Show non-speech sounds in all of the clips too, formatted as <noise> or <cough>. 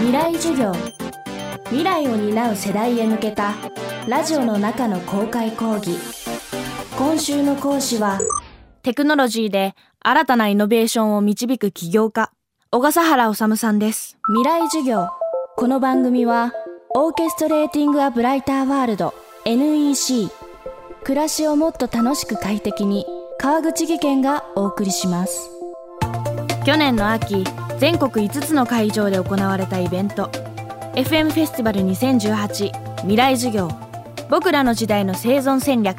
未来授業。未来を担う世代へ向けたラジオの中の公開講義。今週の講師はテクノロジーで新たなイノベーションを導く起業家小笠原治さんです。未来授業。この番組はオーケストレーティング・ア・ブライター・ワールド NEC 暮らしをもっと楽しく快適に川口義賢がお送りします。去年の秋全国5つの会場で行われたイベント。FM フェスティバル2018未来授業。僕らの時代の生存戦略。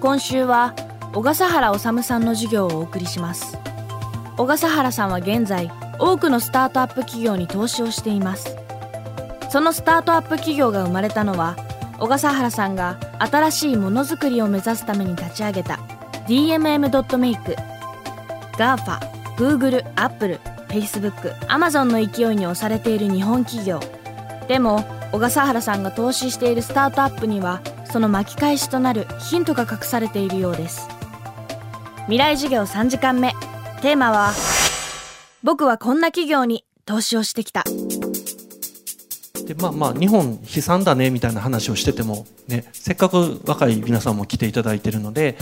今週は小笠原治さんの授業をお送りします。小笠原さんは現在多くのスタートアップ企業に投資をしています。そのスタートアップ企業が生まれたのは小笠原さんが新しいものづくりを目指すために立ち上げた DMM.Make GAFA、Google、Apple、Facebook、Amazon の勢いに押されている日本企業。でも小笠原さんが投資しているスタートアップにはその巻き返しとなるヒントが隠されているようです。未来授業3時間目。テーマは僕はこんな企業に投資をしてきた。でまあまあ日本悲惨だねみたいな話をしてても、ね、せっかく若い皆さんも来ていただいてるので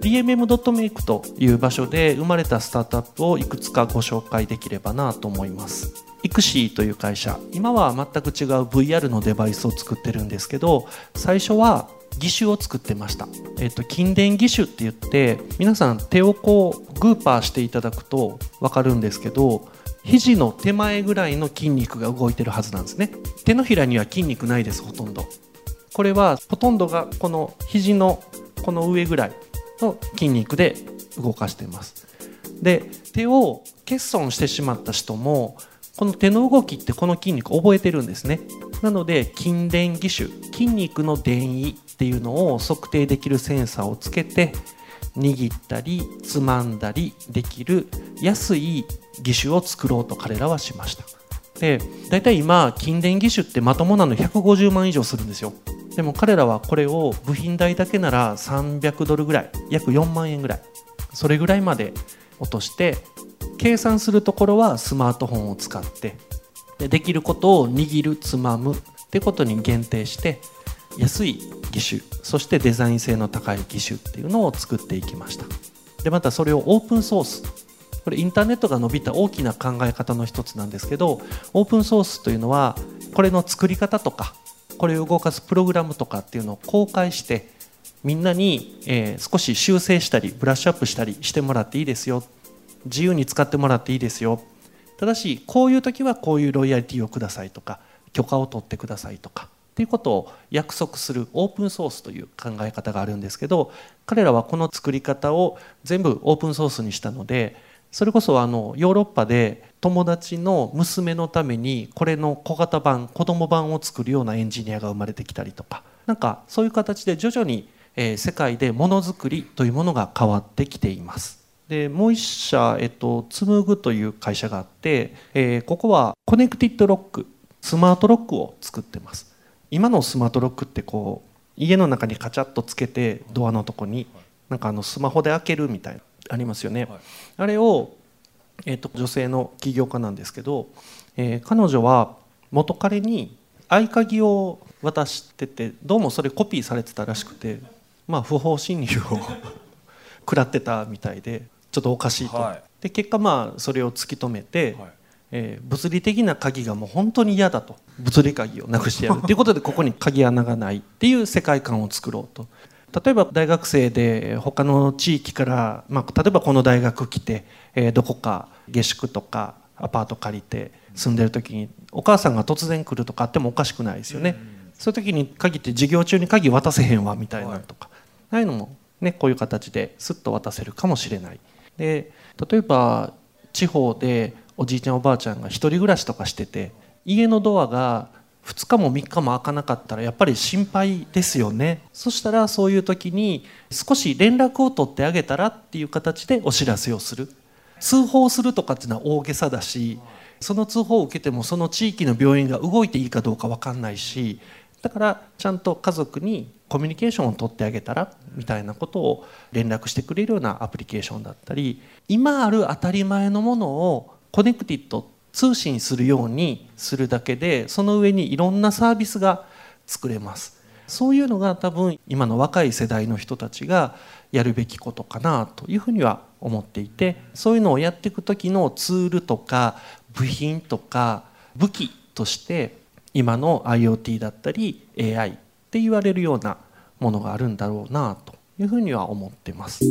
DMM.make という場所で生まれたスタートアップをいくつかご紹介できればなと思います。イクシーという会社。今は全く違う VR のデバイスを作ってるんですけど最初は義手を作ってました、えっと、筋電義手って言って皆さん手をこうグーパーしていただくと分かるんですけど肘の手前ぐらいの筋肉が動いてるはずなんですね。手のひらには筋肉ないですほとんど。これはほとんどがこの肘のこの上ぐらいの筋肉で動かしています。で手を欠損してしまった人もこの手の動きってこの筋肉覚えてるんですね。なので筋電義手筋肉の電位っていうのを測定できるセンサーをつけて握ったりつまんだりできる安い義手を作ろうと彼らはしました。で大体今筋電義手ってまともなの150万以上するんですよ。でも彼らはこれを部品代だけなら300ドルぐらい約4万円ぐらいそれぐらいまで落として計算するところはスマートフォンを使ってでできることを握るつまむってことに限定して安い義手そしてデザイン性の高い義手っていうのを作っていきました。でまたそれをオープンソースこれインターネットが伸びた大きな考え方の一つなんですけどオープンソースというのはこれの作り方とかこれを動かすプログラムとかっていうのを公開してみんなに、え、少し修正したりブラッシュアップしたりしてもらっていいですよ。自由に使ってもらっていいですよ。ただしこういう時はこういうロイヤリティをくださいとか許可を取ってくださいとかっていうことを約束するオープンソースという考え方があるんですけど彼らはこの作り方を全部オープンソースにしたのでそれこそあのヨーロッパで友達の娘のためにこれの小型版子供版を作るようなエンジニアが生まれてきたりとかなんかそういう形で徐々に、え、世界でものづくりというものが変わってきています。でもう一社、えっと、紡ぐという会社があって、えー、ここはコネクティッドロックスマートロックを作ってます今のスマートロックってこう家の中にカチャッとつけてドアのとこになんかあのスマホで開けるみたいなありますよね、はい、あれを、えーと、女性の起業家なんですけど、えー、彼女は元彼に合鍵を渡しててどうもそれコピーされてたらしくてまあ不法侵入を <laughs> 食らってたみたいでちょっとおかしいと、はい、で結果まあそれを突き止めて、はい、えー、物理的な鍵がもう本当に嫌だと。物理鍵をなくしてやる。ということでここに鍵穴がないっていう世界観を作ろうと。例えば大学生で他の地域から、まあ、例えばこの大学来て、えー、どこか下宿とかアパート借りて住んでる時にお母さんが突然来るとかあってもおかしくないですよね、うん、そういう時に鍵って授業中に鍵渡せへんわみたいなとか、はい、ああいのも、ね、こういう形ですっと渡せるかもしれない。で例えば地方でおじいちゃんおばあちゃんが一人暮らしとかしてて家のドアが2日も3日も開かなかったらやっぱり心配ですよね。そしたらそういう時に少し連絡を取ってあげたらっていう形でお知らせをする。通報するとかっていうのは大げさだしその通報を受けてもその地域の病院が動いていいかどうか分かんないしだからちゃんと家族にコミュニケーションを取ってあげたらみたいなことを連絡してくれるようなアプリケーションだったり今ある当たり前のものをコネクティッド通信するようにするだけでその上にいろんなサービスが作れます。そういうのが多分今の若い世代の人たちがやるべきことかなというふうには思っていてそういうのをやっていく時のツールとか部品とか武器として今の IoT だったり AI って言われるようなものがあるんだろうなというふうには思ってます。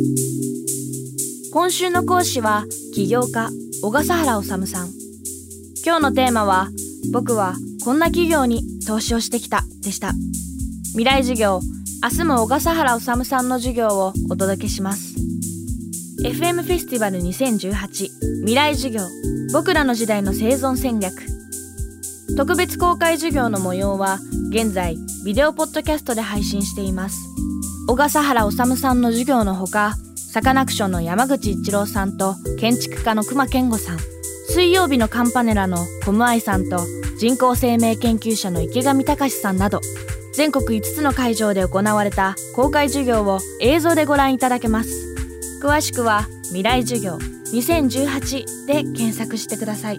今週の講師は起業家小笠原治さん。今日のテーマは僕はこんな企業に投資をしてきたでした。未来授業明日も小笠原治さんの授業をお届けします。FM フェスティバル2018未来授業僕らの時代の生存戦略。特別公開授業の模様は現在ビデオポッドキャストで配信しています。小笠原治さんの授業のほかサカナクションの山口一郎さんと建築家の熊健吾さん水曜日のカンパネラのコムアイさんと人工生命研究者の池上隆さんなど全国5つの会場で行われた公開授業を映像でご覧いただけます。詳しくは「未来授業2018」で検索してください。